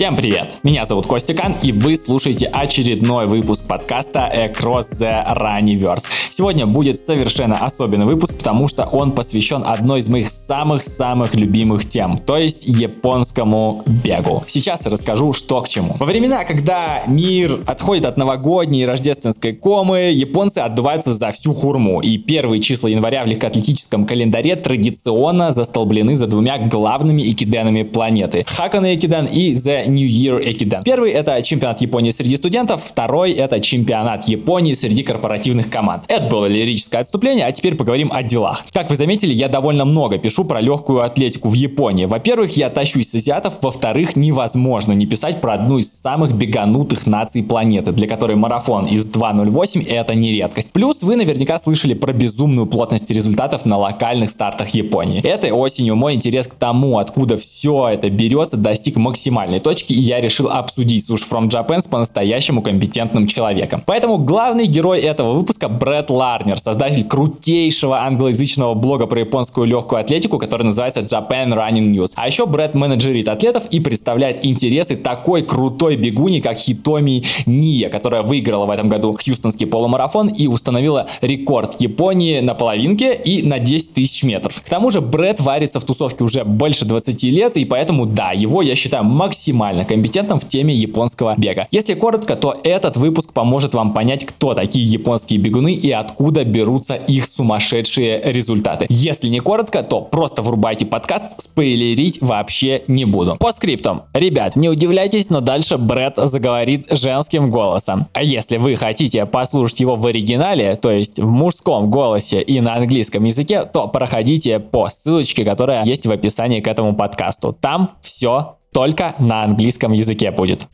Всем привет! Меня зовут Костя Кан, и вы слушаете очередной выпуск подкаста Across the Runniverse. Сегодня будет совершенно особенный выпуск, потому что он посвящен одной из моих самых-самых любимых тем, то есть японскому бегу. Сейчас расскажу, что к чему. Во времена, когда мир отходит от новогодней и рождественской комы, японцы отдуваются за всю хурму, и первые числа января в легкоатлетическом календаре традиционно застолблены за двумя главными экиденами планеты – Хакана Экиден и The New Year Экиден. Первый – это чемпионат Японии среди студентов, второй – это чемпионат Японии среди корпоративных команд. Это было лирическое отступление, а теперь поговорим о делах. Как вы заметили, я довольно много пишу про легкую атлетику в Японии. Во-первых, я тащусь с азиатов, во-вторых, невозможно не писать про одну из самых беганутых наций планеты, для которой марафон из 2.08 это не редкость. Плюс вы наверняка слышали про безумную плотность результатов на локальных стартах Японии. Этой осенью мой интерес к тому, откуда все это берется, достиг максимальной точки, и я решил обсудить Sush from Japan с по-настоящему компетентным человеком. Поэтому главный герой этого выпуска Брэд Ларнер, создатель крутейшего англоязычного блога про японскую легкую атлетику, который называется Japan Running News. А еще Брэд менеджерит атлетов и представляет интересы такой крутой бегуни, как Хитоми Ния, которая выиграла в этом году Хьюстонский полумарафон и установила рекорд Японии на половинке и на 10 тысяч метров. К тому же Брэд варится в тусовке уже больше 20 лет, и поэтому да, его я считаю максимально компетентным в теме японского бега. Если коротко, то этот выпуск поможет вам понять, кто такие японские бегуны и откуда берутся их сумасшедшие результаты. Если не коротко, то просто врубайте подкаст, спойлерить вообще не буду. По скриптам. Ребят, не удивляйтесь, но дальше Брэд заговорит женским голосом. А если вы хотите послушать его в оригинале, то есть в мужском голосе и на английском языке, то проходите по ссылочке, которая есть в описании к этому подкасту. Там все только на английском языке будет.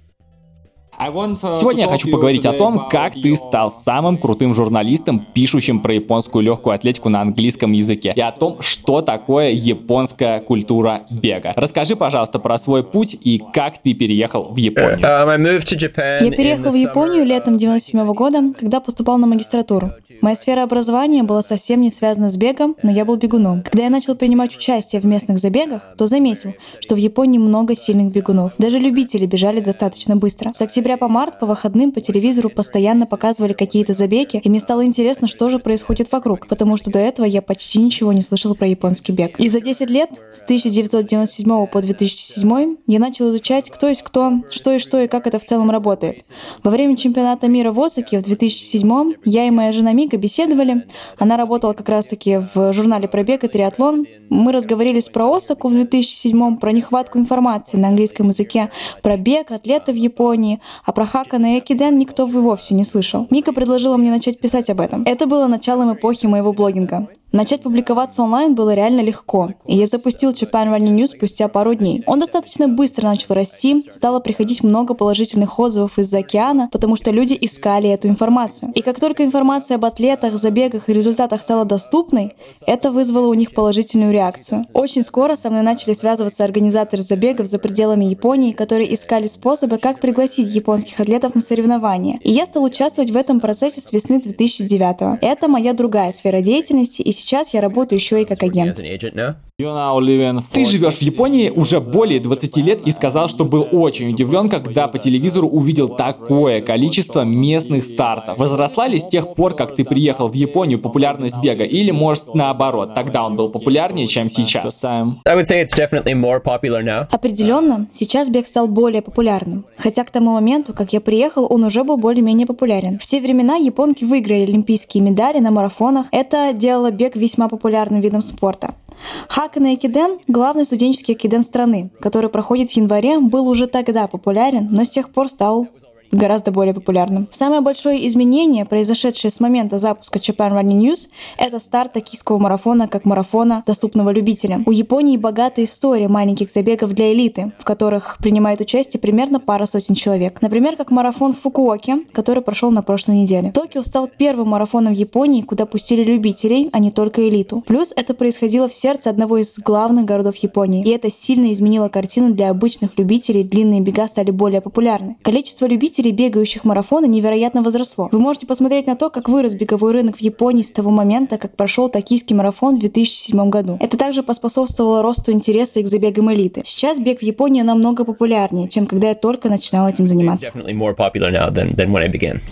Uh, Сегодня я хочу поговорить о том, как ты стал самым крутым журналистом, пишущим про японскую легкую атлетику на английском языке, и о том, что такое японская культура бега. Расскажи, пожалуйста, про свой путь и как ты переехал в Японию. Uh, Я переехал в Японию летом 97 года, когда поступал на магистратуру. Моя сфера образования была совсем не связана с бегом, но я был бегуном. Когда я начал принимать участие в местных забегах, то заметил, что в Японии много сильных бегунов. Даже любители бежали достаточно быстро. С октября по март по выходным по телевизору постоянно показывали какие-то забеги, и мне стало интересно, что же происходит вокруг, потому что до этого я почти ничего не слышал про японский бег. И за 10 лет, с 1997 по 2007, я начал изучать, кто есть кто, что и что и как это в целом работает. Во время чемпионата мира в Осаке в 2007 я и моя жена Мика беседовали. Она работала как раз-таки в журнале про бег и триатлон. Мы разговорились про Осаку в 2007 про нехватку информации на английском языке, про бег, атлеты в Японии, а про Хакана и Экиден никто и вовсе не слышал. Мика предложила мне начать писать об этом. Это было началом эпохи моего блогинга. Начать публиковаться онлайн было реально легко, и я запустил Japan Running News спустя пару дней. Он достаточно быстро начал расти, стало приходить много положительных отзывов из-за океана, потому что люди искали эту информацию. И как только информация об атлетах, забегах и результатах стала доступной, это вызвало у них положительную реакцию. Очень скоро со мной начали связываться организаторы забегов за пределами Японии, которые искали способы, как пригласить японских атлетов на соревнования. И я стал участвовать в этом процессе с весны 2009 Это моя другая сфера деятельности, и сейчас я работаю еще и как агент. Ты живешь в Японии уже более 20 лет и сказал, что был очень удивлен, когда по телевизору увидел такое количество местных стартов. Возросла ли с тех пор, как ты приехал в Японию, популярность бега? Или, может, наоборот, тогда он был популярнее, чем сейчас? Определенно, сейчас бег стал более популярным. Хотя к тому моменту, как я приехал, он уже был более-менее популярен. В те времена японки выиграли олимпийские медали на марафонах. Это делало бег весьма популярным видом спорта. Хакана Экиден – главный студенческий экиден страны, который проходит в январе, был уже тогда популярен, но с тех пор стал гораздо более популярным. Самое большое изменение, произошедшее с момента запуска Japan Running News, это старт токийского марафона как марафона, доступного любителям. У Японии богатая история маленьких забегов для элиты, в которых принимает участие примерно пара сотен человек. Например, как марафон в Фукуоке, который прошел на прошлой неделе. Токио стал первым марафоном в Японии, куда пустили любителей, а не только элиту. Плюс это происходило в сердце одного из главных городов Японии. И это сильно изменило картину для обычных любителей, длинные бега стали более популярны. Количество любителей любителей бегающих марафона невероятно возросло. Вы можете посмотреть на то, как вырос беговой рынок в Японии с того момента, как прошел токийский марафон в 2007 году. Это также поспособствовало росту интереса к забегам элиты. Сейчас бег в Японии намного популярнее, чем когда я только начинал этим заниматься.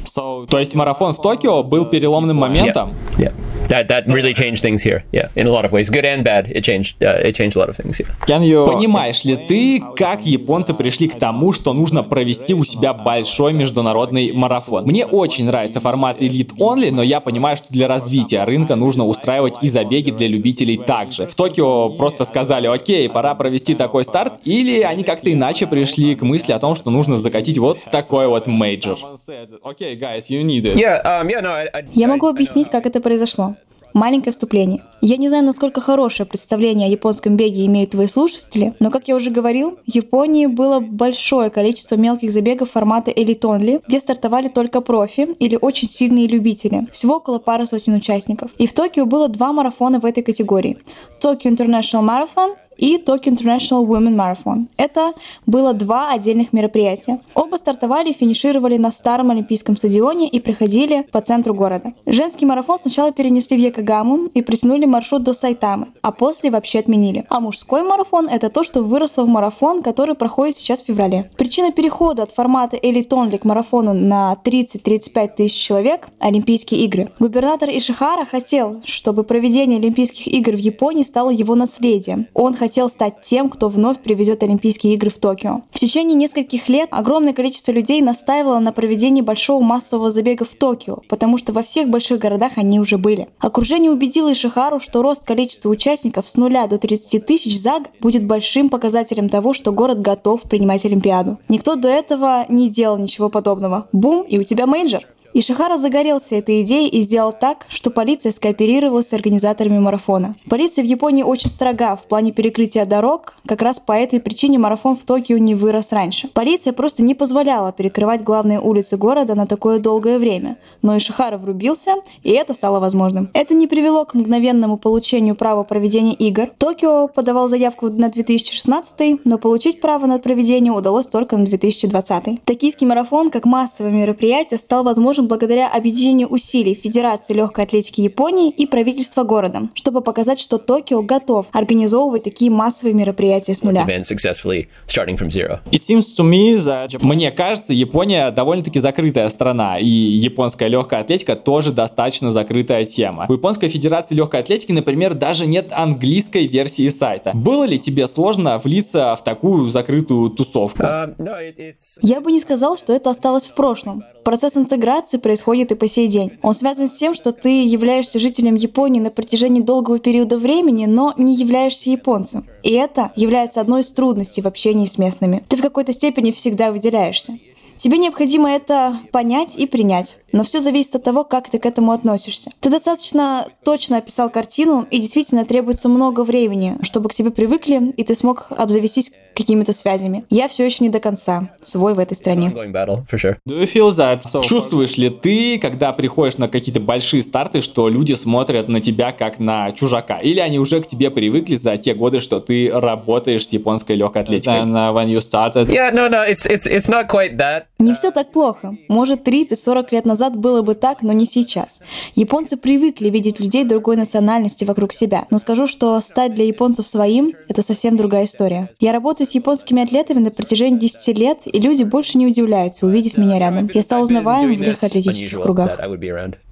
So, то есть марафон в Токио был переломным моментом? Yeah. yeah. That, that really changed things here. Yeah, in a lot of ways, good and bad. It changed. Uh, it changed a lot of things here. Can you... Понимаешь ли ты, как японцы пришли к тому, что нужно провести у себя большой международный марафон? Мне очень нравится формат Elite Only, но я понимаю, что для развития рынка нужно устраивать и забеги для любителей также. В Токио просто сказали, окей, пора провести такой старт, или они как-то иначе пришли к мысли о том, что нужно закатить вот такой вот major. Я могу объяснить, как это произошло. Маленькое вступление. Я не знаю, насколько хорошее представление о японском беге имеют твои слушатели, но, как я уже говорил, в Японии было большое количество мелких забегов формата Elite Only, где стартовали только профи или очень сильные любители. Всего около пары сотен участников. И в Токио было два марафона в этой категории. Tokyo International Marathon и Tokyo International Women Marathon. Это было два отдельных мероприятия. Оба стартовали и финишировали на старом Олимпийском стадионе и проходили по центру города. Женский марафон сначала перенесли в Якогаму и притянули маршрут до Сайтамы, а после вообще отменили. А мужской марафон — это то, что выросло в марафон, который проходит сейчас в феврале. Причина перехода от формата Only к марафону на 30-35 тысяч человек — Олимпийские игры. Губернатор Ишихара хотел, чтобы проведение Олимпийских игр в Японии стало его наследием. Он хотел стать тем, кто вновь приведет Олимпийские игры в Токио. В течение нескольких лет огромное количество людей настаивало на проведении большого массового забега в Токио, потому что во всех больших городах они уже были. Окружение убедило Ишихару, что рост количества участников с нуля до 30 тысяч за год будет большим показателем того, что город готов принимать Олимпиаду. Никто до этого не делал ничего подобного. Бум, и у тебя major. Ишихара загорелся этой идеей и сделал так, что полиция скооперировалась с организаторами марафона. Полиция в Японии очень строга в плане перекрытия дорог, как раз по этой причине марафон в Токио не вырос раньше. Полиция просто не позволяла перекрывать главные улицы города на такое долгое время, но Ишихара врубился, и это стало возможным. Это не привело к мгновенному получению права проведения игр. Токио подавал заявку на 2016, но получить право на проведение удалось только на 2020. Токийский марафон как массовое мероприятие стал возможным возможен благодаря объединению усилий Федерации легкой атлетики Японии и правительства города, чтобы показать, что Токио готов организовывать такие массовые мероприятия с нуля. Мне кажется, Япония довольно-таки закрытая страна, и японская легкая атлетика тоже достаточно закрытая тема. У Японской Федерации легкой атлетики, например, даже нет английской версии сайта. Было ли тебе сложно влиться в такую закрытую тусовку? Uh, Я бы не сказал, что это осталось в прошлом. Процесс интеграции происходит и по сей день. Он связан с тем, что ты являешься жителем Японии на протяжении долгого периода времени, но не являешься японцем. И это является одной из трудностей в общении с местными. Ты в какой-то степени всегда выделяешься. Тебе необходимо это понять и принять. Но все зависит от того, как ты к этому относишься. Ты достаточно точно описал картину, и действительно требуется много времени, чтобы к тебе привыкли, и ты смог обзавестись какими-то связями. Я все еще не до конца свой в этой стране. Чувствуешь ли ты, когда приходишь на какие-то большие старты, что люди смотрят на тебя как на чужака? Или они уже к тебе привыкли за те годы, что ты работаешь с японской легкой атлетикой? Uh. Не все так плохо. Может, 30-40 лет назад было бы так, но не сейчас. Японцы привыкли видеть людей другой национальности вокруг себя. Но скажу, что стать для японцев своим — это совсем другая история. Я работаю с японскими атлетами на протяжении 10 лет, и люди больше не удивляются, увидев меня рядом. Я стал узнаваем в легкоатлетических кругах.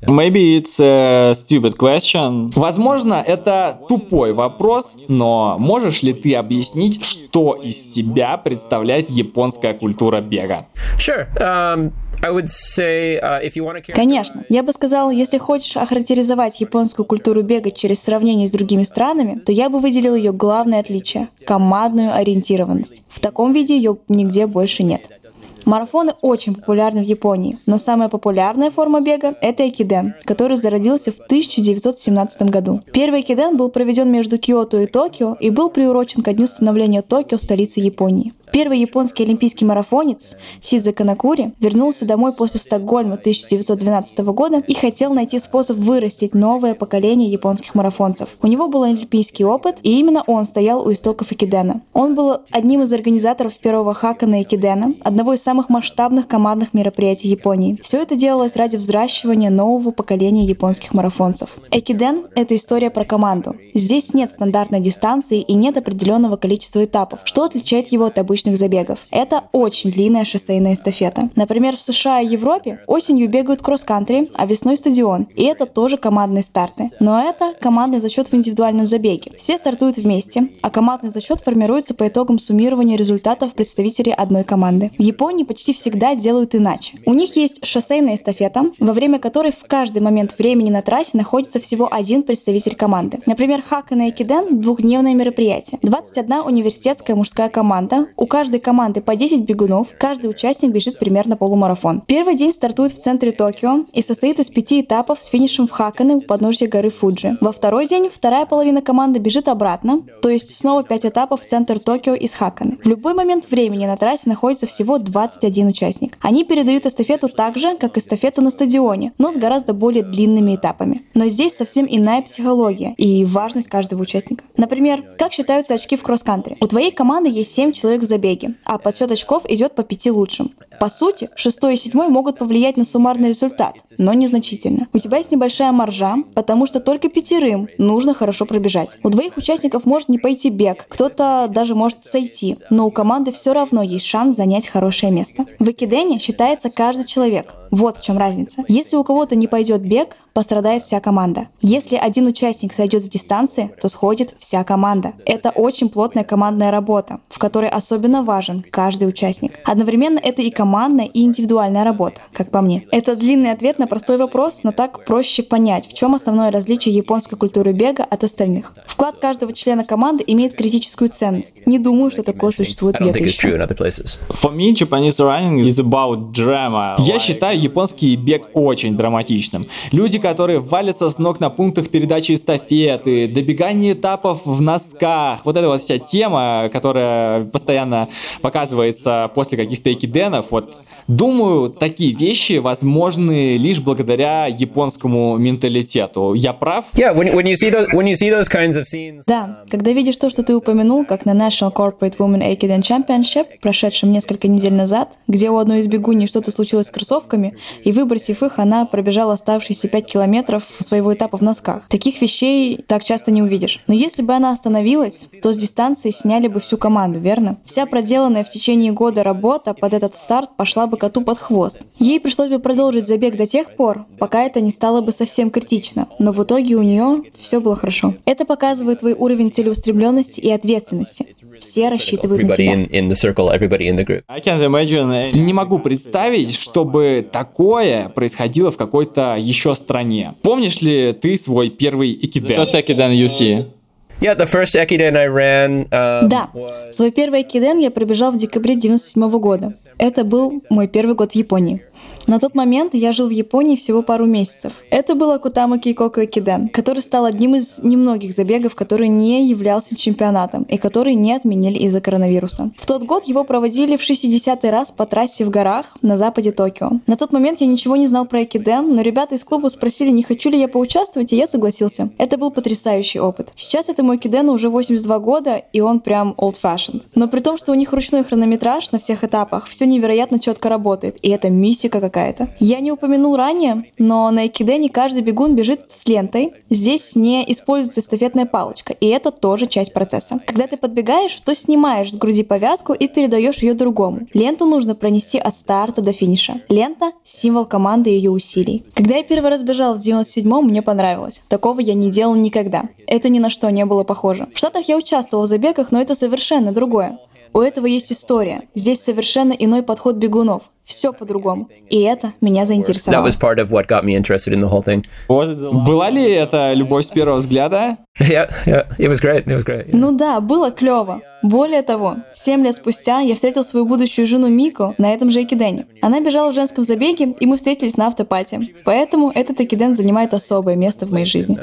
Maybe it's a stupid question. Возможно, это тупой вопрос, но можешь ли ты объяснить, что из себя представляет японская культура бега? Sure. Um... Uh, Конечно. Я бы сказал, если хочешь охарактеризовать японскую культуру бега через сравнение с другими странами, то я бы выделил ее главное отличие — командную ориентированность. В таком виде ее нигде больше нет. Марафоны очень популярны в Японии, но самая популярная форма бега — это экиден, который зародился в 1917 году. Первый экиден был проведен между Киото и Токио и был приурочен ко дню становления Токио столицей Японии. Первый японский олимпийский марафонец Сидзе Канакури вернулся домой после Стокгольма 1912 года и хотел найти способ вырастить новое поколение японских марафонцев. У него был олимпийский опыт, и именно он стоял у истоков Экидена. Он был одним из организаторов первого хака на Экидена, одного из самых масштабных командных мероприятий Японии. Все это делалось ради взращивания нового поколения японских марафонцев. Экиден — это история про команду. Здесь нет стандартной дистанции и нет определенного количества этапов, что отличает его от обычных забегов. Это очень длинная шоссейная эстафета. Например, в США и Европе осенью бегают кросс-кантри, а весной стадион. И это тоже командные старты. Но это командный зачет в индивидуальном забеге. Все стартуют вместе, а командный зачет формируется по итогам суммирования результатов представителей одной команды. В Японии почти всегда делают иначе. У них есть шоссейная эстафета, во время которой в каждый момент времени на трассе находится всего один представитель команды. Например, Хакана и Киден – двухдневное мероприятие. 21 университетская мужская команда. У каждой команды по 10 бегунов. Каждый участник бежит примерно полумарафон. Первый день стартует в центре Токио и состоит из пяти этапов с финишем в Хакане у подножья горы Фуджи. Во второй день вторая половина команды бежит обратно, то есть снова 5 этапов в центр Токио из Хаканы. В любой момент времени на трассе находится всего 21 участник. Они передают эстафету так же, как эстафету на стадионе, но с гораздо более длинными этапами. Но здесь совсем иная психология и важность каждого участника. Например, как считаются очки в кросс-кантри? У твоей команды есть 7 человек в забеге, а подсчет очков идет по 5 лучшим. По сути, шестой и седьмой могут повлиять на суммарный результат, но незначительно. У тебя есть небольшая маржа, потому что только пятерым нужно хорошо пробежать. У двоих участников может не пойти бег, кто-то даже может сойти, но у команды все равно есть шанс занять хорошее место. В Экидене считается каждый человек, вот в чем разница. Если у кого-то не пойдет бег, пострадает вся команда. Если один участник сойдет с дистанции, то сходит вся команда. Это очень плотная командная работа, в которой особенно важен каждый участник. Одновременно это и командная, и индивидуальная работа, как по мне. Это длинный ответ на простой вопрос, но так проще понять, в чем основное различие японской культуры бега от остальных. Вклад каждого члена команды имеет критическую ценность. Не думаю, что такое существует где-то еще. For me, Japanese running is about drama. Я считаю японский бег очень драматичным. Люди, которые валятся с ног на пунктах передачи эстафеты, добегание этапов в носках. Вот эта вот вся тема, которая постоянно показывается после каких-то экиденов. Вот думаю, такие вещи возможны лишь благодаря японскому менталитету. Я прав? Yeah, when, when you see those, when you see those kinds of scenes. Да, когда видишь то, что ты упомянул, как на National Corporate Women Aikiden Championship, прошедшем несколько недель назад, где у одной из бегуней что-то случилось с кроссовками, и выбросив их, она пробежала оставшиеся 5 километров своего этапа в носках. Таких вещей так часто не увидишь. Но если бы она остановилась, то с дистанции сняли бы всю команду, верно? Вся проделанная в течение года работа под этот старт пошла бы коту под хвост. Ей пришлось бы продолжить забег до тех пор, пока это не стало бы совсем критично. Но в итоге у нее все было хорошо. Это показывает твой уровень целеустремленности и ответственности. Все рассчитывают на тебя. Не могу представить, чтобы такое происходило в какой-то еще стране. Помнишь ли ты свой первый экиден? First Ekiden you see. Yeah, the first Ekiden I ran. Um, Да, свой первый экиден я пробежал в декабре 97 года. Это был мой первый год в Японии. На тот момент я жил в Японии всего пару месяцев. Это был Акутама Кейкоко Экиден, который стал одним из немногих забегов, который не являлся чемпионатом и который не отменили из-за коронавируса. В тот год его проводили в 60-й раз по трассе в горах на западе Токио. На тот момент я ничего не знал про Экиден, но ребята из клуба спросили, не хочу ли я поучаствовать, и я согласился. Это был потрясающий опыт. Сейчас этому Экидену уже 82 года, и он прям old-fashioned. Но при том, что у них ручной хронометраж на всех этапах, все невероятно четко работает, и это мистика какая-то. Я не упомянул ранее, но на Экидене каждый бегун бежит с лентой. Здесь не используется эстафетная палочка, и это тоже часть процесса. Когда ты подбегаешь, то снимаешь с груди повязку и передаешь ее другому. Ленту нужно пронести от старта до финиша. Лента — символ команды и ее усилий. Когда я первый раз бежал в 97-м, мне понравилось. Такого я не делал никогда. Это ни на что не было похоже. В Штатах я участвовал в забегах, но это совершенно другое. У этого есть история. Здесь совершенно иной подход бегунов. Все по-другому. И это меня заинтересовало. Была ли это любовь с первого взгляда? Yeah, yeah, it was great. It was great. Ну да, было клево. Более того, 7 лет спустя я встретил свою будущую жену Мико на этом же экидене. Она бежала в женском забеге, и мы встретились на автопате. Поэтому этот экиден занимает особое место в моей жизни.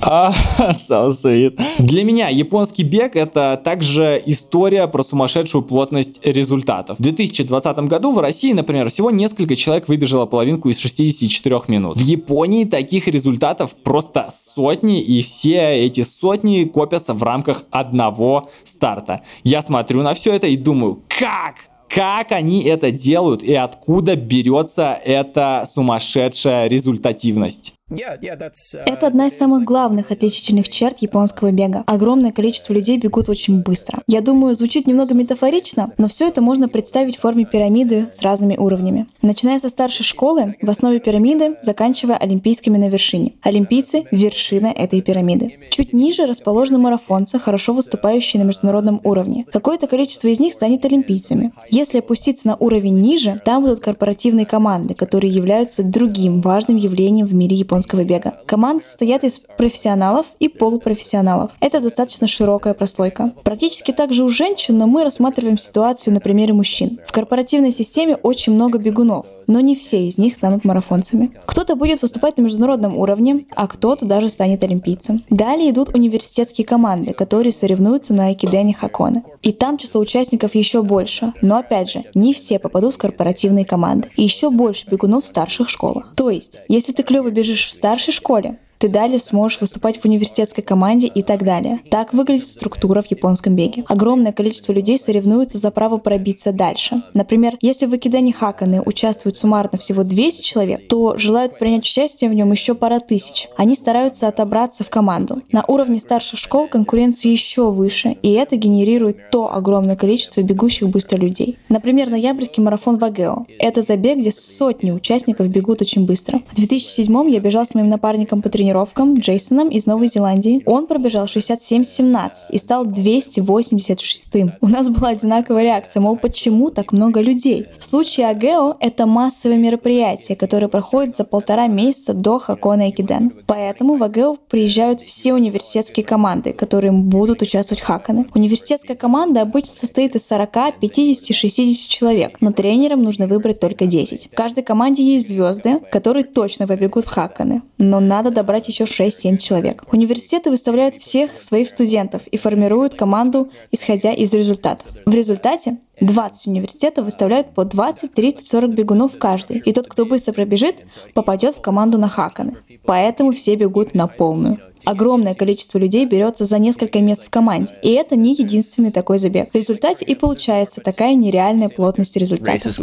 А, so sweet. Для меня японский бег это также история про сумасшедшую плотность результатов. В 2020 году в России, например, всего несколько человек выбежало половинку из 64 минут. В Японии таких результатов просто сотни, и все эти сотни копятся в рамках одного старта. Я смотрю на все это и думаю, как? как они это делают и откуда берется эта сумасшедшая результативность. Uh, Это одна из самых главных отличительных черт японского бега. Огромное количество людей бегут очень быстро. Я думаю, звучит немного метафорично, но все это можно представить в форме пирамиды с разными уровнями. Начиная со старшей школы, в основе пирамиды, заканчивая олимпийскими на вершине. Олимпийцы — вершина этой пирамиды. Чуть ниже расположены марафонцы, хорошо выступающие на международном уровне. Какое-то количество из них станет олимпийцами. Если опуститься на уровень ниже, там будут корпоративные команды, которые являются другим важным явлением в мире японского японского бега. Команды состоят из профессионалов и полупрофессионалов. Это достаточно широкая прослойка. Практически так же у женщин, но мы рассматриваем ситуацию на примере мужчин. В корпоративной системе очень много бегунов, но не все из них станут марафонцами. Кто-то будет выступать на международном уровне, а кто-то даже станет олимпийцем. Далее идут университетские команды, которые соревнуются на Экидене Хакона. И там число участников еще больше. Но опять же, не все попадут в корпоративные команды. И еще больше бегунов в старших школах. То есть, если ты клево бежишь в старшей школе, ты далее сможешь выступать в университетской команде и так далее. Так выглядит структура в японском беге. Огромное количество людей соревнуются за право пробиться дальше. Например, если в Акидане Хаканы участвует суммарно всего 200 человек, то желают принять участие в нем еще пара тысяч. Они стараются отобраться в команду. На уровне старших школ конкуренция еще выше, и это генерирует то огромное количество бегущих быстро людей. Например, ноябрьский марафон в Агео. Это забег, где сотни участников бегут очень быстро. В 2007 я бежал с моим напарником по тренировке тренировкам Джейсоном из Новой Зеландии. Он пробежал 67-17 и стал 286-м. У нас была одинаковая реакция, мол, почему так много людей? В случае Агео это массовое мероприятие, которое проходит за полтора месяца до Хакона Экиден. Поэтому в Агео приезжают все университетские команды, которые будут участвовать в Хакане. Университетская команда обычно состоит из 40, 50, 60 человек, но тренерам нужно выбрать только 10. В каждой команде есть звезды, которые точно побегут в Хаканы, но надо добрать набрать еще 6-7 человек. Университеты выставляют всех своих студентов и формируют команду, исходя из результатов. В результате 20 университетов выставляют по 20, 30, 40 бегунов каждый. И тот, кто быстро пробежит, попадет в команду на Хаканы. Поэтому все бегут на полную. Огромное количество людей берется за несколько мест в команде. И это не единственный такой забег. В результате и получается такая нереальная плотность результатов.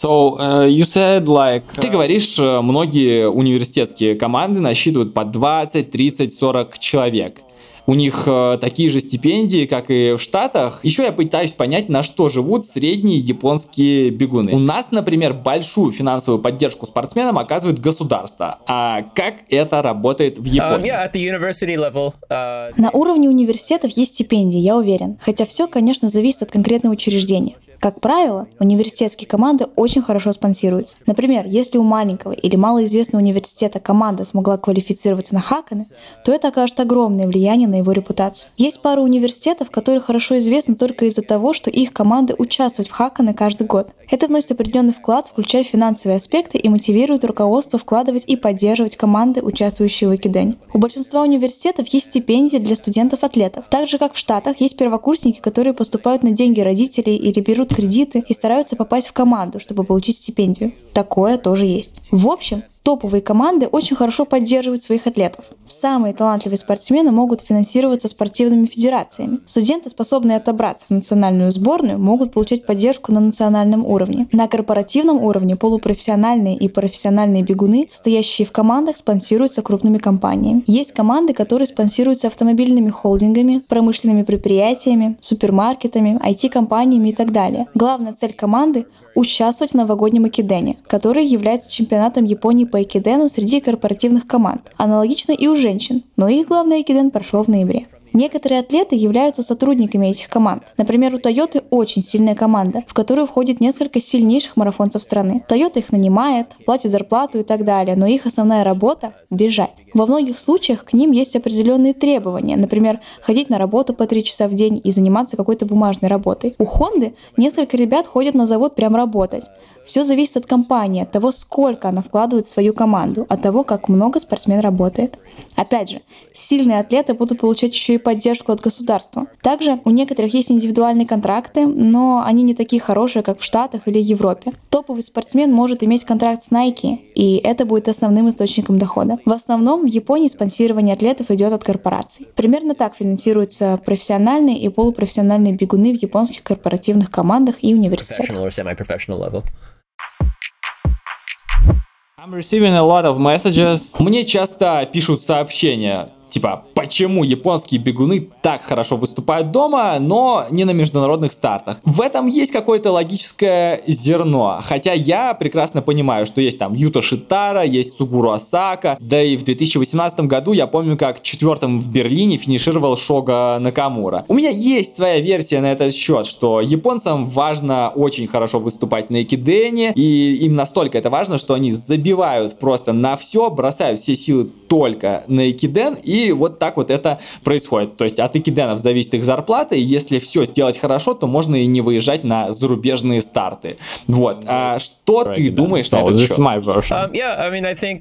So, uh, you said like... Ты говоришь, э, многие университетские команды насчитывают по 20, 30, 40 человек. У них э, такие же стипендии, как и в Штатах. Еще я пытаюсь понять, на что живут средние японские бегуны. У нас, например, большую финансовую поддержку спортсменам оказывает государство. А как это работает в um, Японии? Um, yeah, level, uh... На уровне университетов есть стипендии, я уверен. Хотя все, конечно, зависит от конкретного учреждения. Как правило, университетские команды очень хорошо спонсируются. Например, если у маленького или малоизвестного университета команда смогла квалифицироваться на Хаканы, то это окажет огромное влияние на его репутацию. Есть пара университетов, которые хорошо известны только из-за того, что их команды участвуют в Хаканы каждый год. Это вносит определенный вклад, включая финансовые аспекты и мотивирует руководство вкладывать и поддерживать команды, участвующие в Экидене. У большинства университетов есть стипендии для студентов-атлетов. Так же, как в Штатах, есть первокурсники, которые поступают на деньги родителей или берут берут кредиты и стараются попасть в команду, чтобы получить стипендию. Такое тоже есть. В общем, топовые команды очень хорошо поддерживают своих атлетов. Самые талантливые спортсмены могут финансироваться спортивными федерациями. Студенты, способные отобраться в национальную сборную, могут получать поддержку на национальном уровне. На корпоративном уровне полупрофессиональные и профессиональные бегуны, состоящие в командах, спонсируются крупными компаниями. Есть команды, которые спонсируются автомобильными холдингами, промышленными предприятиями, супермаркетами, IT-компаниями и так далее. Главная цель команды участвовать в новогоднем Экидене, который является чемпионатом Японии по Экидену среди корпоративных команд. Аналогично и у женщин, но их главный Экиден прошел в ноябре. Некоторые атлеты являются сотрудниками этих команд. Например, у Toyota очень сильная команда, в которую входит несколько сильнейших марафонцев страны. Toyota их нанимает, платит зарплату и так далее, но их основная работа — бежать. Во многих случаях к ним есть определенные требования, например, ходить на работу по три часа в день и заниматься какой-то бумажной работой. У Honda несколько ребят ходят на завод прям работать. Все зависит от компании, от того, сколько она вкладывает в свою команду, от того, как много спортсмен работает. Опять же, сильные атлеты будут получать еще и поддержку от государства. Также у некоторых есть индивидуальные контракты, но они не такие хорошие, как в Штатах или Европе. Топовый спортсмен может иметь контракт с Nike, и это будет основным источником дохода. В основном в Японии спонсирование атлетов идет от корпораций. Примерно так финансируются профессиональные и полупрофессиональные бегуны в японских корпоративных командах и университетах. Мне часто пишут сообщения Типа, почему японские бегуны так хорошо выступают дома, но не на международных стартах? В этом есть какое-то логическое зерно. Хотя я прекрасно понимаю, что есть там Юто Шитара, есть Сугуру Асака. Да и в 2018 году я помню, как четвертым в Берлине финишировал Шога Накамура. У меня есть своя версия на этот счет, что японцам важно очень хорошо выступать на экидене, и им настолько это важно, что они забивают просто на все, бросают все силы только на экиден и вот так вот это происходит. То есть от экиденов зависит их зарплата, и если все сделать хорошо, то можно и не выезжать на зарубежные старты. Вот. А что ты думаешь на этот счет? Um,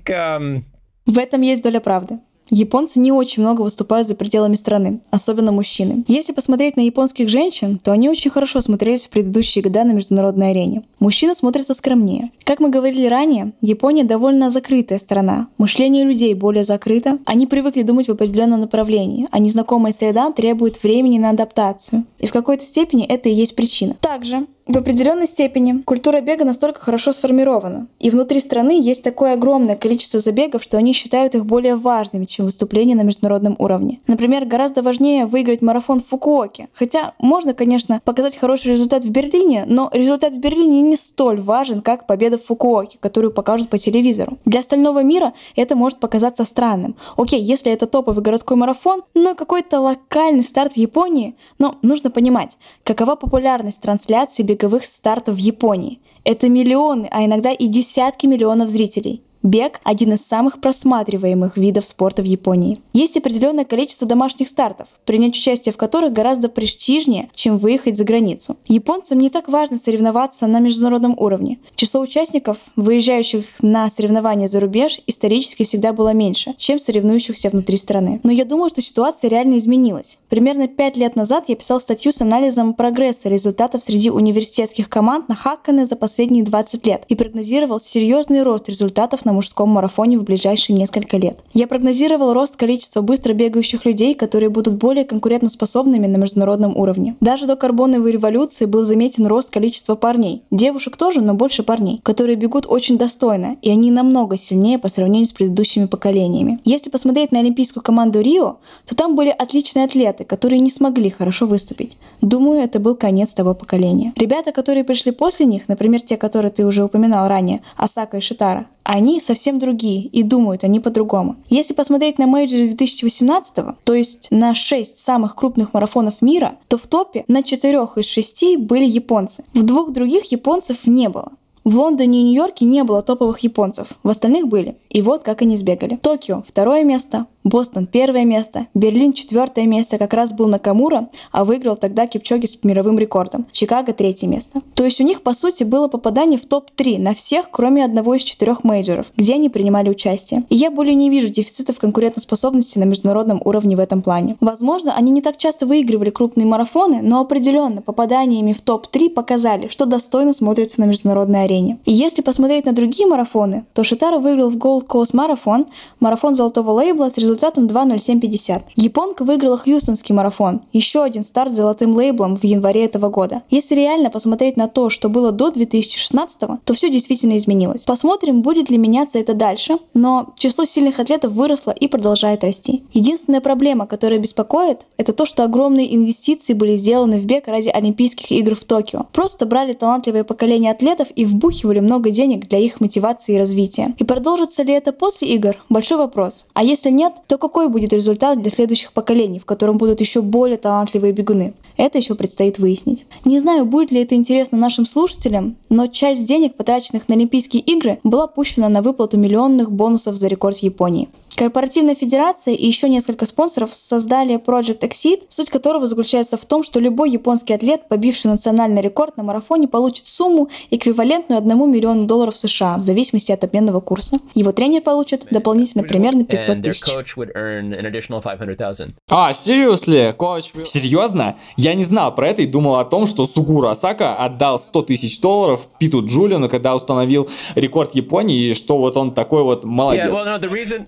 um, В этом есть доля правды. Японцы не очень много выступают за пределами страны, особенно мужчины. Если посмотреть на японских женщин, то они очень хорошо смотрелись в предыдущие года на международной арене. Мужчины смотрятся скромнее. Как мы говорили ранее, Япония довольно закрытая страна. Мышление людей более закрыто. Они привыкли думать в определенном направлении, а незнакомая среда требует времени на адаптацию. И в какой-то степени это и есть причина. Также в определенной степени культура бега настолько хорошо сформирована, и внутри страны есть такое огромное количество забегов, что они считают их более важными, чем выступления на международном уровне. Например, гораздо важнее выиграть марафон в Фукуоке. Хотя можно, конечно, показать хороший результат в Берлине, но результат в Берлине не столь важен, как победа в Фукуоке, которую покажут по телевизору. Для остального мира это может показаться странным. Окей, если это топовый городской марафон, но какой-то локальный старт в Японии, но нужно понимать, какова популярность трансляции беговых стартов в Японии. Это миллионы, а иногда и десятки миллионов зрителей. Бег – один из самых просматриваемых видов спорта в Японии. Есть определенное количество домашних стартов, принять участие в которых гораздо престижнее, чем выехать за границу. Японцам не так важно соревноваться на международном уровне. Число участников, выезжающих на соревнования за рубеж, исторически всегда было меньше, чем соревнующихся внутри страны. Но я думаю, что ситуация реально изменилась. Примерно пять лет назад я писал статью с анализом прогресса результатов среди университетских команд на Хаккане за последние 20 лет и прогнозировал серьезный рост результатов на мужском марафоне в ближайшие несколько лет. Я прогнозировал рост количества быстро бегающих людей, которые будут более конкурентоспособными на международном уровне. Даже до карбоновой революции был заметен рост количества парней. Девушек тоже, но больше парней, которые бегут очень достойно, и они намного сильнее по сравнению с предыдущими поколениями. Если посмотреть на олимпийскую команду Рио, то там были отличные атлеты, которые не смогли хорошо выступить. Думаю, это был конец того поколения. Ребята, которые пришли после них, например, те, которые ты уже упоминал ранее, Осако и Шитара, они совсем другие и думают они по-другому. Если посмотреть на мейджоры 2018, то есть на 6 самых крупных марафонов мира, то в топе на 4 из 6 были японцы. В двух других японцев не было. В Лондоне и Нью-Йорке не было топовых японцев, в остальных были. И вот как они сбегали. Токио – второе место, Бостон первое место, Берлин четвертое место как раз был Накамура, а выиграл тогда Кипчоге с мировым рекордом. Чикаго третье место. То есть у них по сути было попадание в топ-3 на всех, кроме одного из четырех мейджоров, где они принимали участие. И я более не вижу дефицитов конкурентоспособности на международном уровне в этом плане. Возможно, они не так часто выигрывали крупные марафоны, но определенно попаданиями в топ-3 показали, что достойно смотрится на международной арене. И если посмотреть на другие марафоны, то Шитара выиграл в Gold Coast Marathon, марафон золотого лейбла с результатом результатом 2.0750. Японка выиграла Хьюстонский марафон, еще один старт с золотым лейблом в январе этого года. Если реально посмотреть на то, что было до 2016, то все действительно изменилось. Посмотрим, будет ли меняться это дальше, но число сильных атлетов выросло и продолжает расти. Единственная проблема, которая беспокоит, это то, что огромные инвестиции были сделаны в бег ради Олимпийских игр в Токио. Просто брали талантливое поколение атлетов и вбухивали много денег для их мотивации и развития. И продолжится ли это после игр? Большой вопрос. А если нет, то какой будет результат для следующих поколений, в котором будут еще более талантливые бегуны? Это еще предстоит выяснить. Не знаю, будет ли это интересно нашим слушателям, но часть денег, потраченных на Олимпийские игры, была пущена на выплату миллионных бонусов за рекорд в Японии. Корпоративная федерация и еще несколько спонсоров создали Project Exceed, суть которого заключается в том, что любой японский атлет, побивший национальный рекорд на марафоне, получит сумму, эквивалентную 1 миллиону долларов США, в зависимости от обменного курса. Его тренер получит дополнительно примерно 500 тысяч. А, серьезно? Коуч... Серьезно? Я не знал про это и думал о том, что Сугура Асака отдал 100 тысяч долларов Питу Джулиану, когда установил рекорд Японии, и что вот он такой вот молодец.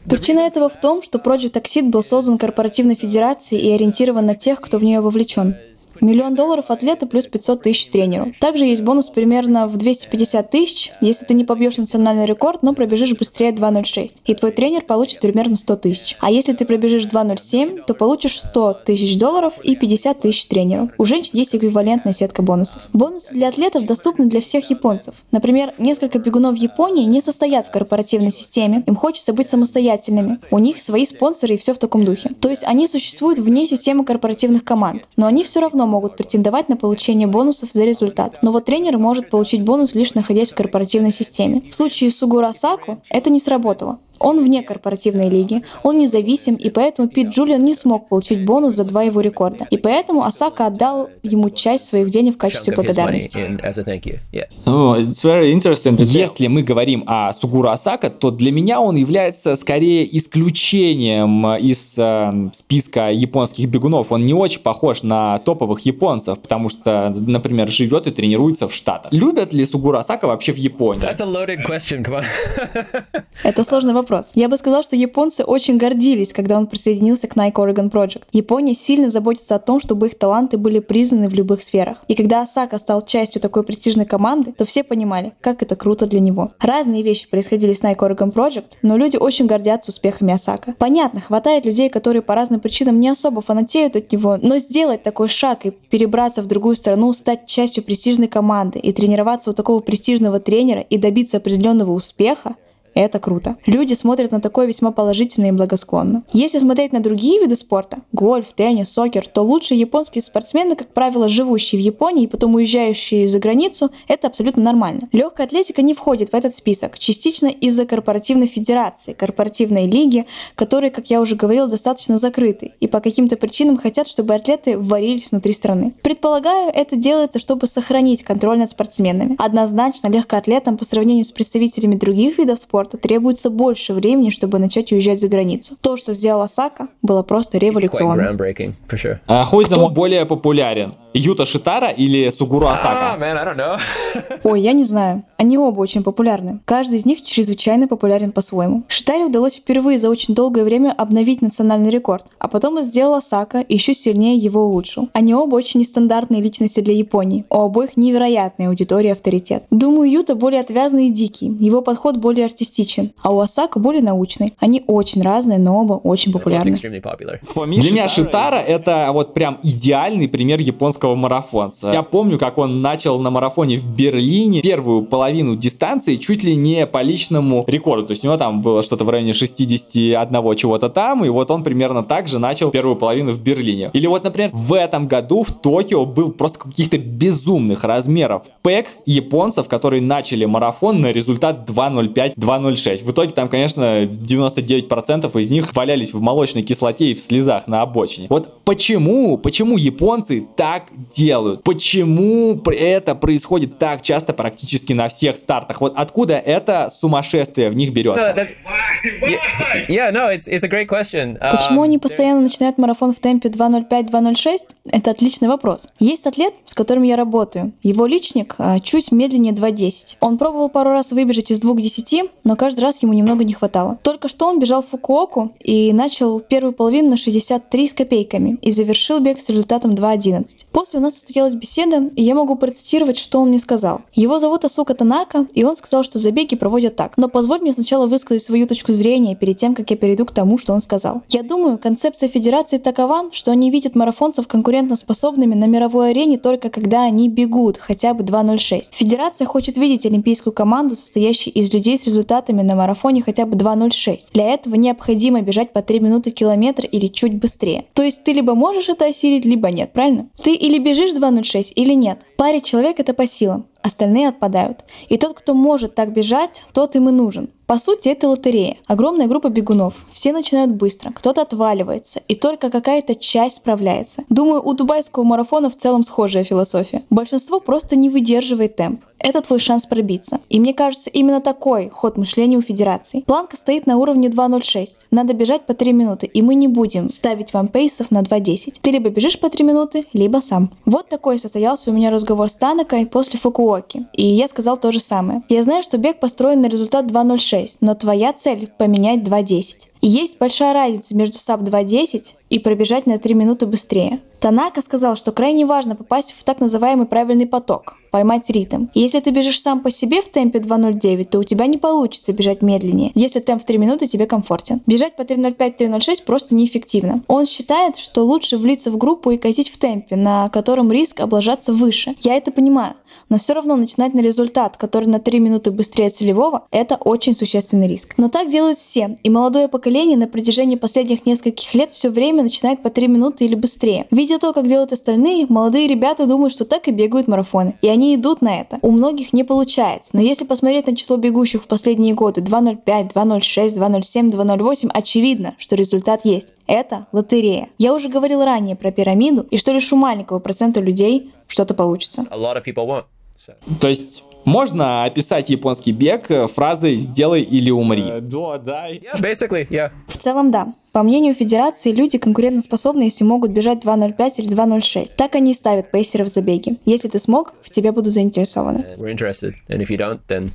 Причина Причина этого в том, что Project Exit был создан корпоративной федерацией и ориентирован на тех, кто в нее вовлечен. Миллион долларов атлету плюс 500 тысяч тренеру. Также есть бонус примерно в 250 тысяч, если ты не побьешь национальный рекорд, но пробежишь быстрее 2.06. И твой тренер получит примерно 100 тысяч. А если ты пробежишь 2.07, то получишь 100 тысяч долларов и 50 тысяч тренеру. У женщин есть эквивалентная сетка бонусов. Бонусы для атлетов доступны для всех японцев. Например, несколько бегунов Японии не состоят в корпоративной системе, им хочется быть самостоятельными. У них свои спонсоры и все в таком духе. То есть они существуют вне системы корпоративных команд, но они все равно могут претендовать на получение бонусов за результат. Но вот тренер может получить бонус лишь находясь в корпоративной системе. В случае Сугура Саку это не сработало. Он вне корпоративной лиги, он независим, и поэтому Пит Джулиан не смог получить бонус за два его рекорда. И поэтому Асака отдал ему часть своих денег в качестве благодарности. Oh, Если мы говорим о Сугура Асака, то для меня он является скорее исключением из э, списка японских бегунов. Он не очень похож на топовых японцев, потому что, например, живет и тренируется в Штатах. Любят ли Сугура Асака вообще в Японии? Это сложный вопрос вопрос. Я бы сказал, что японцы очень гордились, когда он присоединился к Nike Oregon Project. Япония сильно заботится о том, чтобы их таланты были признаны в любых сферах. И когда Асака стал частью такой престижной команды, то все понимали, как это круто для него. Разные вещи происходили с Nike Oregon Project, но люди очень гордятся успехами Асака. Понятно, хватает людей, которые по разным причинам не особо фанатеют от него, но сделать такой шаг и перебраться в другую страну, стать частью престижной команды и тренироваться у такого престижного тренера и добиться определенного успеха, это круто. Люди смотрят на такое весьма положительно и благосклонно. Если смотреть на другие виды спорта, гольф, теннис, сокер, то лучшие японские спортсмены, как правило, живущие в Японии и потом уезжающие за границу, это абсолютно нормально. Легкая атлетика не входит в этот список, частично из-за корпоративной федерации, корпоративной лиги, которые, как я уже говорил, достаточно закрыты и по каким-то причинам хотят, чтобы атлеты варились внутри страны. Предполагаю, это делается, чтобы сохранить контроль над спортсменами. Однозначно, легкоатлетам по сравнению с представителями других видов спорта спорта требуется больше времени, чтобы начать уезжать за границу. То, что сделала Сака, было просто революционно. А Кто более популярен? Юта Шитара или Сугуру ah, Асака? Ой, я не знаю. Они оба очень популярны. Каждый из них чрезвычайно популярен по-своему. Шитаре удалось впервые за очень долгое время обновить национальный рекорд, а потом это сделал Асака и еще сильнее его улучшил. Они оба очень нестандартные личности для Японии. У обоих невероятная аудитория и авторитет. Думаю, Юта более отвязный и дикий. Его подход более артистичен, а у Асака более научный. Они очень разные, но оба очень популярны. Для меня Шитара это вот прям идеальный пример японского японского марафонца. Я помню, как он начал на марафоне в Берлине первую половину дистанции чуть ли не по личному рекорду. То есть у него там было что-то в районе 61 чего-то там, и вот он примерно так же начал первую половину в Берлине. Или вот, например, в этом году в Токио был просто каких-то безумных размеров пэк японцев, которые начали марафон на результат 2.05-2.06. В итоге там, конечно, 99% из них валялись в молочной кислоте и в слезах на обочине. Вот почему, почему японцы так делают. Почему это происходит так часто практически на всех стартах? Вот откуда это сумасшествие в них берется? Почему они um, постоянно начинают марафон в темпе 2.05-2.06? Это отличный вопрос. Есть атлет, с которым я работаю. Его личник а, чуть медленнее 2.10. Он пробовал пару раз выбежать из 2.10, но каждый раз ему немного не хватало. Только что он бежал в Фукуоку и начал первую половину на 63 с копейками и завершил бег с результатом 2.11. После у нас состоялась беседа, и я могу процитировать, что он мне сказал. Его зовут Асука Танака, и он сказал, что забеги проводят так. Но позволь мне сначала высказать свою точку зрения перед тем, как я перейду к тому, что он сказал. Я думаю, концепция федерации такова, что они видят марафонцев конкурентоспособными на мировой арене только когда они бегут хотя бы 2.06. Федерация хочет видеть олимпийскую команду, состоящую из людей с результатами на марафоне хотя бы 2.06. Для этого необходимо бежать по 3 минуты километр или чуть быстрее. То есть ты либо можешь это осилить, либо нет, правильно? Ты или бежишь 2.06, или нет. Паре человек это по силам, остальные отпадают. И тот, кто может так бежать, тот им и нужен. По сути, это лотерея. Огромная группа бегунов. Все начинают быстро, кто-то отваливается, и только какая-то часть справляется. Думаю, у дубайского марафона в целом схожая философия. Большинство просто не выдерживает темп. Это твой шанс пробиться. И мне кажется, именно такой ход мышления у Федерации. Планка стоит на уровне 2.06. Надо бежать по 3 минуты, и мы не будем ставить вам пейсов на 2.10. Ты либо бежишь по 3 минуты, либо сам. Вот такой состоялся у меня разговор с Танакой после Фукуоки. И я сказал то же самое. Я знаю, что бег построен на результат 2.06, но твоя цель — поменять 2.10. И есть большая разница между SAP 2.10 и пробежать на 3 минуты быстрее. Танака сказал, что крайне важно попасть в так называемый правильный поток, поймать ритм. И если ты бежишь сам по себе в темпе 2.09, то у тебя не получится бежать медленнее, если темп в 3 минуты тебе комфортен. Бежать по 3.05-3.06 просто неэффективно. Он считает, что лучше влиться в группу и катить в темпе, на котором риск облажаться выше. Я это понимаю, но все равно начинать на результат, который на 3 минуты быстрее целевого, это очень существенный риск. Но так делают все, и молодое поколение на протяжении последних нескольких лет все время начинает по 3 минуты или быстрее. Видя то, как делают остальные, молодые ребята думают, что так и бегают марафоны. И они идут на это. У многих не получается. Но если посмотреть на число бегущих в последние годы 2.05, 2.06, 2.07, 2.08, очевидно, что результат есть. Это лотерея. Я уже говорил ранее про пирамиду, и что лишь у маленького процента людей что-то получится. То есть можно описать японский бег э, фразой «сделай или умри». Basically, yeah. В целом, да. По мнению Федерации, люди конкурентоспособны, если могут бежать 2.05 или 2.06. Так они и ставят пейсеров в забеге. Если ты смог, в тебе будут заинтересованы. Then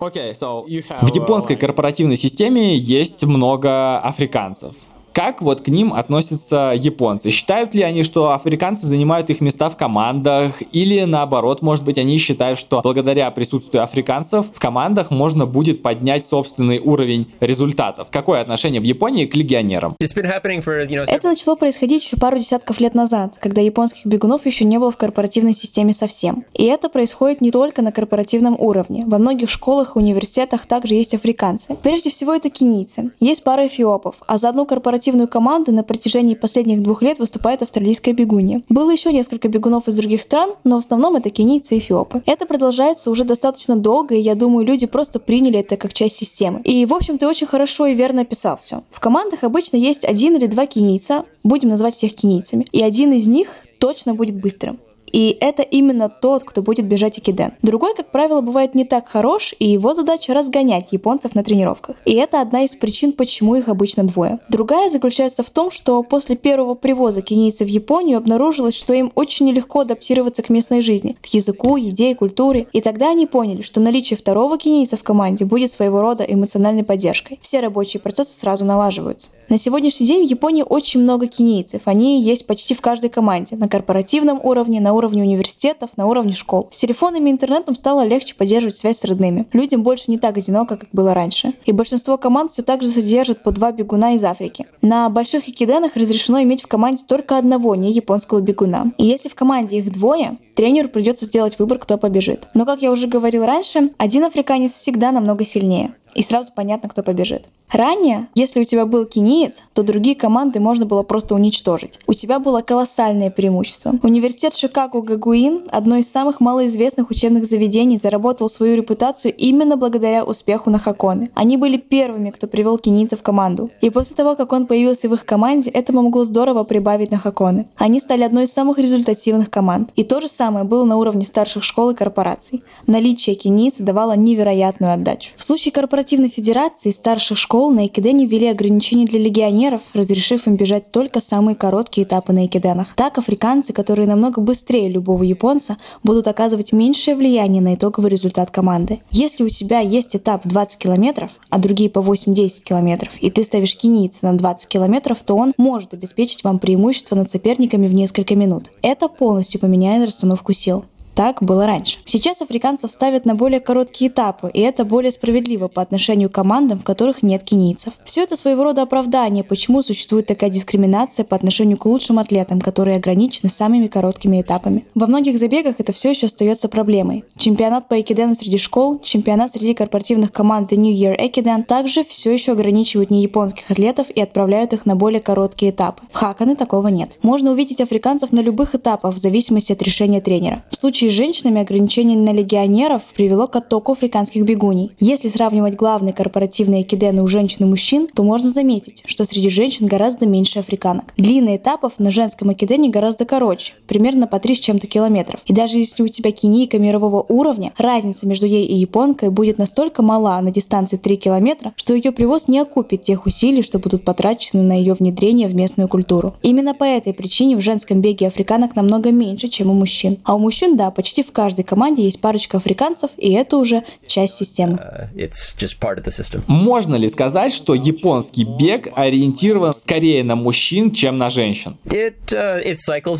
Okay, so в японской корпоративной системе есть много африканцев. Как вот к ним относятся японцы? Считают ли они, что африканцы занимают их места в командах? Или наоборот, может быть, они считают, что благодаря присутствию африканцев в командах можно будет поднять собственный уровень результатов? Какое отношение в Японии к легионерам? Это начало происходить еще пару десятков лет назад, когда японских бегунов еще не было в корпоративной системе совсем. И это происходит не только на корпоративном уровне. Во многих школах и университетах также есть африканцы. Прежде всего это кенийцы. Есть пара эфиопов, а за одну корпоративную спортивную команду на протяжении последних двух лет выступает австралийская бегунья. Было еще несколько бегунов из других стран, но в основном это кенийцы и эфиопы. Это продолжается уже достаточно долго, и я думаю, люди просто приняли это как часть системы. И, в общем, ты очень хорошо и верно описал все. В командах обычно есть один или два кенийца, будем называть всех кенийцами, и один из них точно будет быстрым. И это именно тот, кто будет бежать Икиден. Другой, как правило, бывает не так хорош, и его задача разгонять японцев на тренировках. И это одна из причин, почему их обычно двое. Другая заключается в том, что после первого привоза кенийцев в Японию обнаружилось, что им очень нелегко адаптироваться к местной жизни, к языку, еде и культуре. И тогда они поняли, что наличие второго кенийца в команде будет своего рода эмоциональной поддержкой. Все рабочие процессы сразу налаживаются. На сегодняшний день в Японии очень много кенийцев. Они есть почти в каждой команде. На корпоративном уровне, на уровне уровне университетов, на уровне школ. С телефонами и интернетом стало легче поддерживать связь с родными. Людям больше не так одиноко, как было раньше. И большинство команд все так же содержат по два бегуна из Африки. На больших экиденах разрешено иметь в команде только одного не японского бегуна. И если в команде их двое, тренеру придется сделать выбор, кто побежит. Но, как я уже говорил раньше, один африканец всегда намного сильнее и сразу понятно, кто побежит. Ранее, если у тебя был кениец, то другие команды можно было просто уничтожить. У тебя было колоссальное преимущество. Университет Шикаго Гагуин, одно из самых малоизвестных учебных заведений, заработал свою репутацию именно благодаря успеху на Хаконы. Они были первыми, кто привел кенийца в команду. И после того, как он появился в их команде, это могло здорово прибавить на Хаконы. Они стали одной из самых результативных команд. И то же самое было на уровне старших школ и корпораций. Наличие кенийца давало невероятную отдачу. В случае корпоративной федерации старших школ школ на Экидене ввели ограничения для легионеров, разрешив им бежать только самые короткие этапы на Экиденах. Так африканцы, которые намного быстрее любого японца, будут оказывать меньшее влияние на итоговый результат команды. Если у тебя есть этап в 20 километров, а другие по 8-10 километров, и ты ставишь кенийца на 20 километров, то он может обеспечить вам преимущество над соперниками в несколько минут. Это полностью поменяет расстановку сил. Так было раньше. Сейчас африканцев ставят на более короткие этапы, и это более справедливо по отношению к командам, в которых нет кенийцев. Все это своего рода оправдание, почему существует такая дискриминация по отношению к лучшим атлетам, которые ограничены самыми короткими этапами. Во многих забегах это все еще остается проблемой. Чемпионат по экидену среди школ, чемпионат среди корпоративных команд The New Year Экиден также все еще ограничивают не японских атлетов и отправляют их на более короткие этапы. В Хаканы такого нет. Можно увидеть африканцев на любых этапах в зависимости от решения тренера. В случае случае с женщинами ограничение на легионеров привело к оттоку африканских бегуней. Если сравнивать главные корпоративные экидены у женщин и мужчин, то можно заметить, что среди женщин гораздо меньше африканок. Длина этапов на женском экидене гораздо короче, примерно по 3 с чем-то километров. И даже если у тебя кинейка мирового уровня, разница между ей и японкой будет настолько мала на дистанции 3 километра, что ее привоз не окупит тех усилий, что будут потрачены на ее внедрение в местную культуру. Именно по этой причине в женском беге африканок намного меньше, чем у мужчин. А у мужчин, да, почти в каждой команде есть парочка африканцев, и это уже часть системы. Uh, Можно ли сказать, что японский бег ориентирован скорее на мужчин, чем на женщин? It, uh,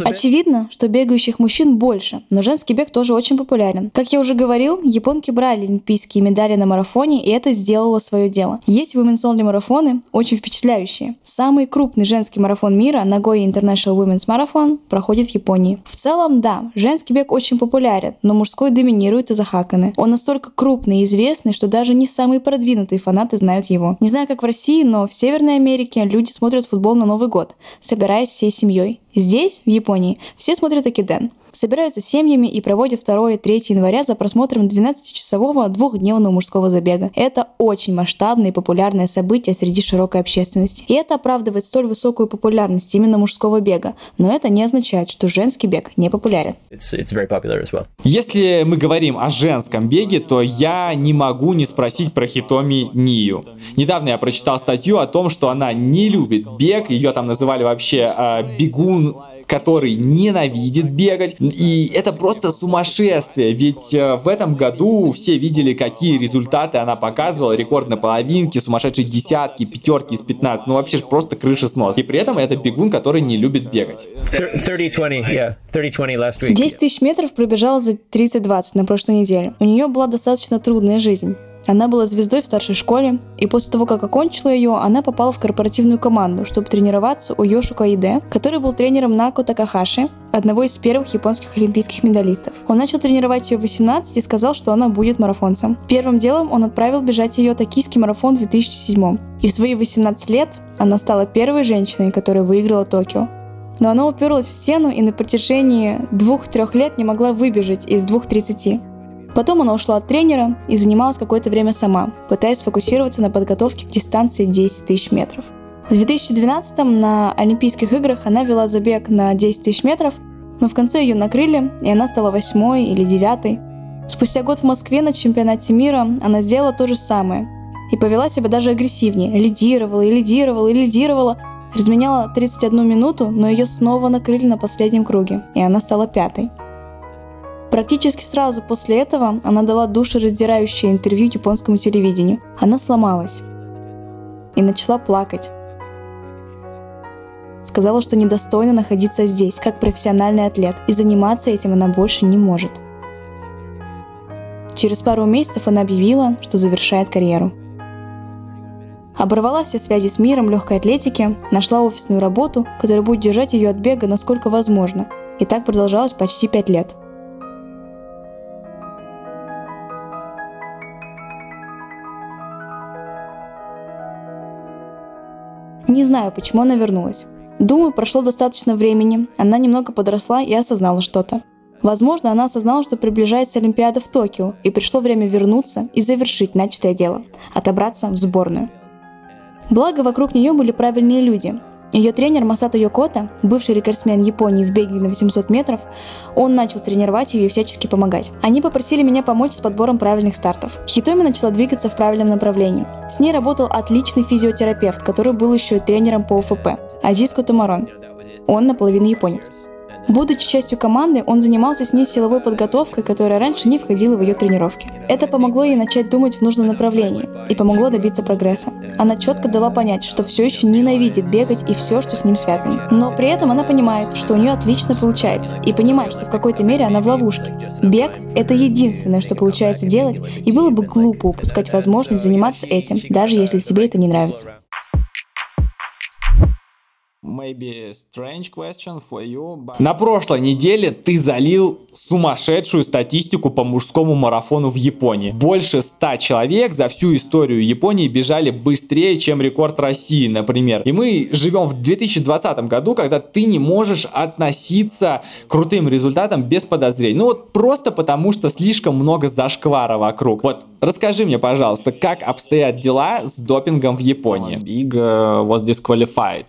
Очевидно, что бегающих мужчин больше, но женский бег тоже очень популярен. Как я уже говорил, японки брали олимпийские медали на марафоне, и это сделало свое дело. Есть women's only марафоны, очень впечатляющие. Самый крупный женский марафон мира, Nagoya International Women's Marathon, проходит в Японии. В целом, да, женский бег очень популярен, но мужской доминирует из-за Хаканы. Он настолько крупный и известный, что даже не самые продвинутые фанаты знают его. Не знаю, как в России, но в Северной Америке люди смотрят футбол на Новый год, собираясь всей семьей. Здесь, в Японии, все смотрят Акиден. Собираются семьями и проводят 2 и 3 января за просмотром 12-часового двухдневного мужского забега. Это очень масштабное и популярное событие среди широкой общественности. И это оправдывает столь высокую популярность именно мужского бега. Но это не означает, что женский бег не популярен. It's, it's well. Если мы говорим о женском беге, то я не могу не спросить про Хитоми Нию. Недавно я прочитал статью о том, что она не любит бег, ее там называли вообще э, бегун который ненавидит бегать. И это просто сумасшествие, ведь э, в этом году все видели, какие результаты она показывала. Рекорд на половинке, сумасшедшие десятки, пятерки из 15. Ну вообще просто крыша снос. И при этом это бегун, который не любит бегать. 30-20, yeah. 30-20 last week. 10 тысяч метров пробежала за 30-20 на прошлой неделе. У нее была достаточно трудная жизнь. Она была звездой в старшей школе, и после того, как окончила ее, она попала в корпоративную команду, чтобы тренироваться у Йоши Каиде, который был тренером Нако Такахаши, одного из первых японских олимпийских медалистов. Он начал тренировать ее в 18 и сказал, что она будет марафонцем. Первым делом он отправил бежать ее токийский марафон в 2007. И в свои 18 лет она стала первой женщиной, которая выиграла Токио. Но она уперлась в стену и на протяжении двух-трех лет не могла выбежать из 2.30. Потом она ушла от тренера и занималась какое-то время сама, пытаясь сфокусироваться на подготовке к дистанции 10 тысяч метров. В 2012 на Олимпийских играх она вела забег на 10 тысяч метров, но в конце ее накрыли, и она стала восьмой или девятой. Спустя год в Москве на чемпионате мира она сделала то же самое и повела себя даже агрессивнее, лидировала и лидировала и лидировала, разменяла 31 минуту, но ее снова накрыли на последнем круге, и она стала пятой. Практически сразу после этого она дала душераздирающее интервью японскому телевидению. Она сломалась и начала плакать. Сказала, что недостойна находиться здесь, как профессиональный атлет, и заниматься этим она больше не может. Через пару месяцев она объявила, что завершает карьеру. Оборвала все связи с миром легкой атлетики, нашла офисную работу, которая будет держать ее от бега насколько возможно. И так продолжалось почти пять лет – Не знаю, почему она вернулась. Думаю, прошло достаточно времени, она немного подросла и осознала что-то. Возможно, она осознала, что приближается Олимпиада в Токио, и пришло время вернуться и завершить начатое дело – отобраться в сборную. Благо, вокруг нее были правильные люди, ее тренер Масато Йокота, бывший рекордсмен Японии в беге на 800 метров, он начал тренировать ее и всячески помогать. Они попросили меня помочь с подбором правильных стартов. Хитоми начала двигаться в правильном направлении. С ней работал отличный физиотерапевт, который был еще и тренером по ОФП, Азиско Томарон. Он наполовину японец. Будучи частью команды, он занимался с ней силовой подготовкой, которая раньше не входила в ее тренировки. Это помогло ей начать думать в нужном направлении и помогло добиться прогресса. Она четко дала понять, что все еще ненавидит бегать и все, что с ним связано. Но при этом она понимает, что у нее отлично получается, и понимает, что в какой-то мере она в ловушке. Бег — это единственное, что получается делать, и было бы глупо упускать возможность заниматься этим, даже если тебе это не нравится. На прошлой неделе ты залил сумасшедшую статистику по мужскому марафону в Японии. Больше 100 человек за всю историю Японии бежали быстрее, чем рекорд России, например. И мы живем в 2020 году, когда ты не можешь относиться к крутым результатам без подозрений. Ну вот просто потому, что слишком много зашквара вокруг. Вот расскажи мне, пожалуйста, как обстоят дела с допингом в Японии? Big uh, was disqualified.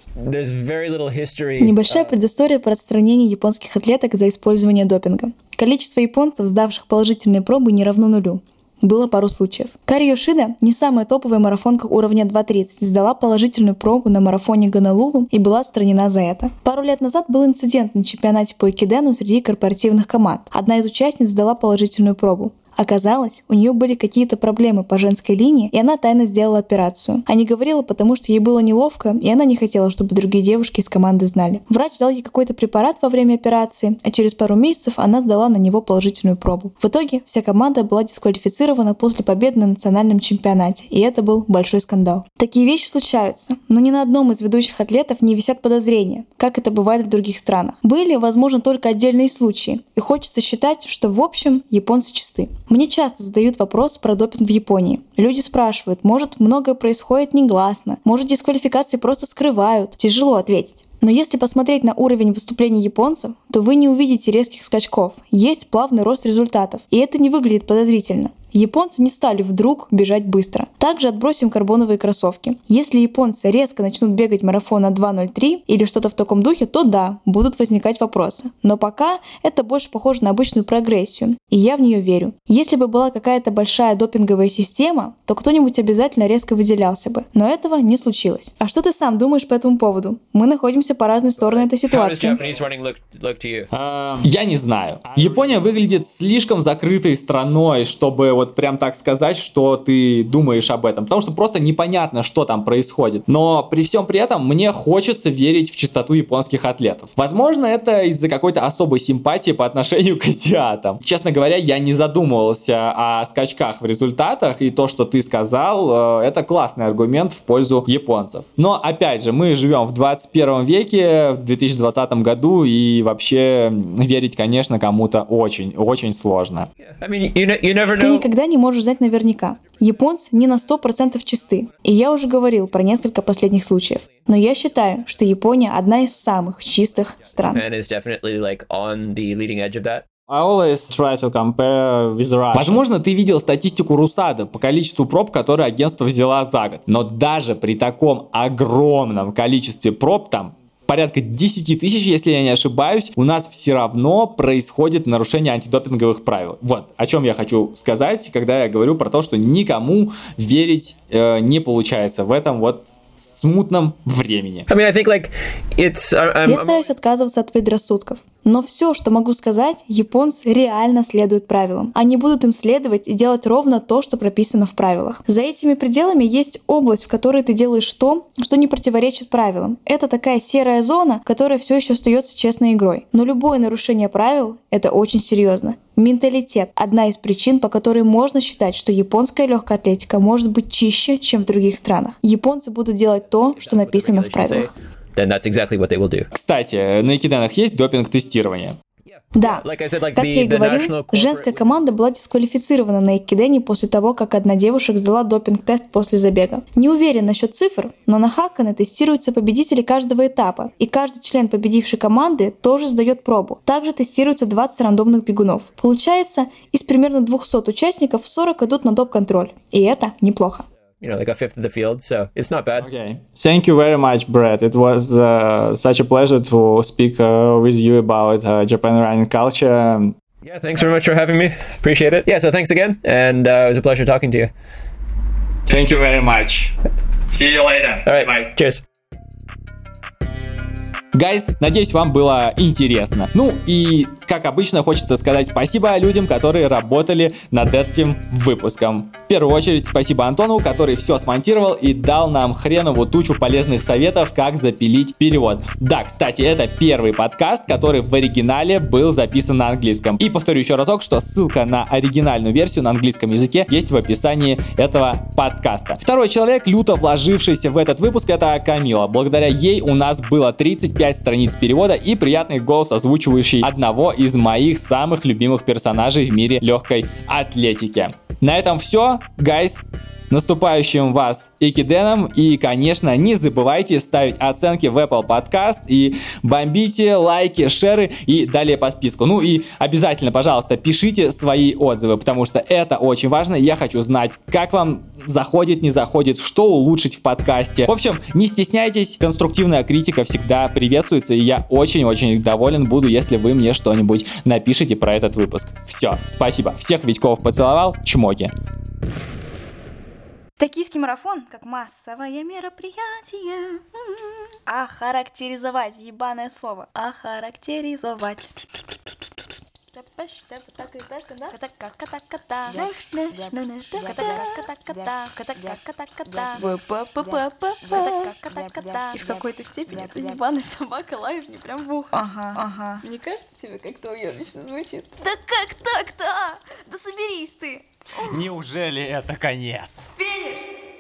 Небольшая предыстория про отстранение японских атлеток за использование допинга. Количество японцев, сдавших положительные пробы, не равно нулю. Было пару случаев. Кари Йошида, не самая топовая марафонка уровня 2.30, сдала положительную пробу на марафоне Гонолулу и была отстранена за это. Пару лет назад был инцидент на чемпионате по экидену среди корпоративных команд. Одна из участниц сдала положительную пробу. Оказалось, у нее были какие-то проблемы по женской линии, и она тайно сделала операцию. А не говорила, потому что ей было неловко, и она не хотела, чтобы другие девушки из команды знали. Врач дал ей какой-то препарат во время операции, а через пару месяцев она сдала на него положительную пробу. В итоге вся команда была дисквалифицирована после победы на национальном чемпионате, и это был большой скандал. Такие вещи случаются, но ни на одном из ведущих атлетов не висят подозрения, как это бывает в других странах. Были, возможно, только отдельные случаи, и хочется считать, что в общем японцы чисты. Мне часто задают вопрос про допинг в Японии. Люди спрашивают, может многое происходит негласно, может дисквалификации просто скрывают. Тяжело ответить. Но если посмотреть на уровень выступлений японцев, то вы не увидите резких скачков. Есть плавный рост результатов, и это не выглядит подозрительно. Японцы не стали вдруг бежать быстро. Также отбросим карбоновые кроссовки. Если японцы резко начнут бегать марафон на 2.03 или что-то в таком духе, то да, будут возникать вопросы. Но пока это больше похоже на обычную прогрессию, и я в нее верю. Если бы была какая-то большая допинговая система, то кто-нибудь обязательно резко выделялся бы. Но этого не случилось. А что ты сам думаешь по этому поводу? Мы находимся по разные стороны этой ситуации. Uh, я не знаю. Япония выглядит слишком закрытой страной, чтобы вот вот прям так сказать, что ты думаешь об этом, потому что просто непонятно, что там происходит. Но при всем при этом мне хочется верить в чистоту японских атлетов. Возможно, это из-за какой-то особой симпатии по отношению к азиатам. Честно говоря, я не задумывался о скачках в результатах, и то, что ты сказал, э, это классный аргумент в пользу японцев. Но, опять же, мы живем в 21 веке, в 2020 году, и вообще верить, конечно, кому-то очень-очень сложно. I mean, you, you never know никогда не можешь знать наверняка. Японцы не на 100% чисты. И я уже говорил про несколько последних случаев. Но я считаю, что Япония одна из самых чистых стран. Возможно, ты видел статистику Русада по количеству проб, которые агентство взяло за год. Но даже при таком огромном количестве проб там порядка 10 тысяч, если я не ошибаюсь, у нас все равно происходит нарушение антидопинговых правил. Вот о чем я хочу сказать, когда я говорю про то, что никому верить э, не получается в этом вот смутном времени. I mean, I think, like, it's, I'm, Я стараюсь отказываться от предрассудков. Но все, что могу сказать, японцы реально следуют правилам. Они будут им следовать и делать ровно то, что прописано в правилах. За этими пределами есть область, в которой ты делаешь то, что не противоречит правилам. Это такая серая зона, которая все еще остается честной игрой. Но любое нарушение правил — это очень серьезно. Менталитет – одна из причин, по которой можно считать, что японская легкая атлетика может быть чище, чем в других странах. Японцы будут делать то, что написано в правилах. Then that's exactly what they will do. Кстати, на Экиданах есть допинг-тестирование. Да, как я и говорил, женская команда была дисквалифицирована на Экидене после того, как одна девушек сдала допинг-тест после забега. Не уверен насчет цифр, но на Хаккане тестируются победители каждого этапа, и каждый член победившей команды тоже сдает пробу. Также тестируются 20 рандомных бегунов. Получается, из примерно 200 участников 40 идут на доп-контроль, и это неплохо. You know, like a fifth of the field. So it's not bad. Okay. Thank you very much, Brett. It was uh, such a pleasure to speak uh, with you about uh, Japan running culture. Yeah, thanks very much for having me. Appreciate it. Yeah, so thanks again. And uh, it was a pleasure talking to you. Thank you very much. See you later. All right. Bye. Cheers. Гайс, надеюсь, вам было интересно. Ну и, как обычно, хочется сказать спасибо людям, которые работали над этим выпуском. В первую очередь, спасибо Антону, который все смонтировал и дал нам хренову тучу полезных советов, как запилить перевод. Да, кстати, это первый подкаст, который в оригинале был записан на английском. И повторю еще разок, что ссылка на оригинальную версию на английском языке есть в описании этого подкаста. Второй человек, люто вложившийся в этот выпуск, это Камила. Благодаря ей у нас было 35 страниц перевода и приятный голос, озвучивающий одного из моих самых любимых персонажей в мире легкой атлетики. На этом все, гайс наступающим вас Экиденом. И, конечно, не забывайте ставить оценки в Apple Podcast и бомбите лайки, шеры и далее по списку. Ну и обязательно, пожалуйста, пишите свои отзывы, потому что это очень важно. Я хочу знать, как вам заходит, не заходит, что улучшить в подкасте. В общем, не стесняйтесь, конструктивная критика всегда приветствуется, и я очень-очень доволен буду, если вы мне что-нибудь напишите про этот выпуск. Все, спасибо. Всех Витьков поцеловал, чмоки. Токийский марафон как массовое мероприятие. Охарактеризовать, ебаное слово. Охарактеризовать. И в какой-то степени эта ебаная собака лает мне прям в ухо. Ага, ага. Не кажется тебе, как-то уебищно звучит? Да как так-то? Да соберись ты! Неужели это конец? Финиш!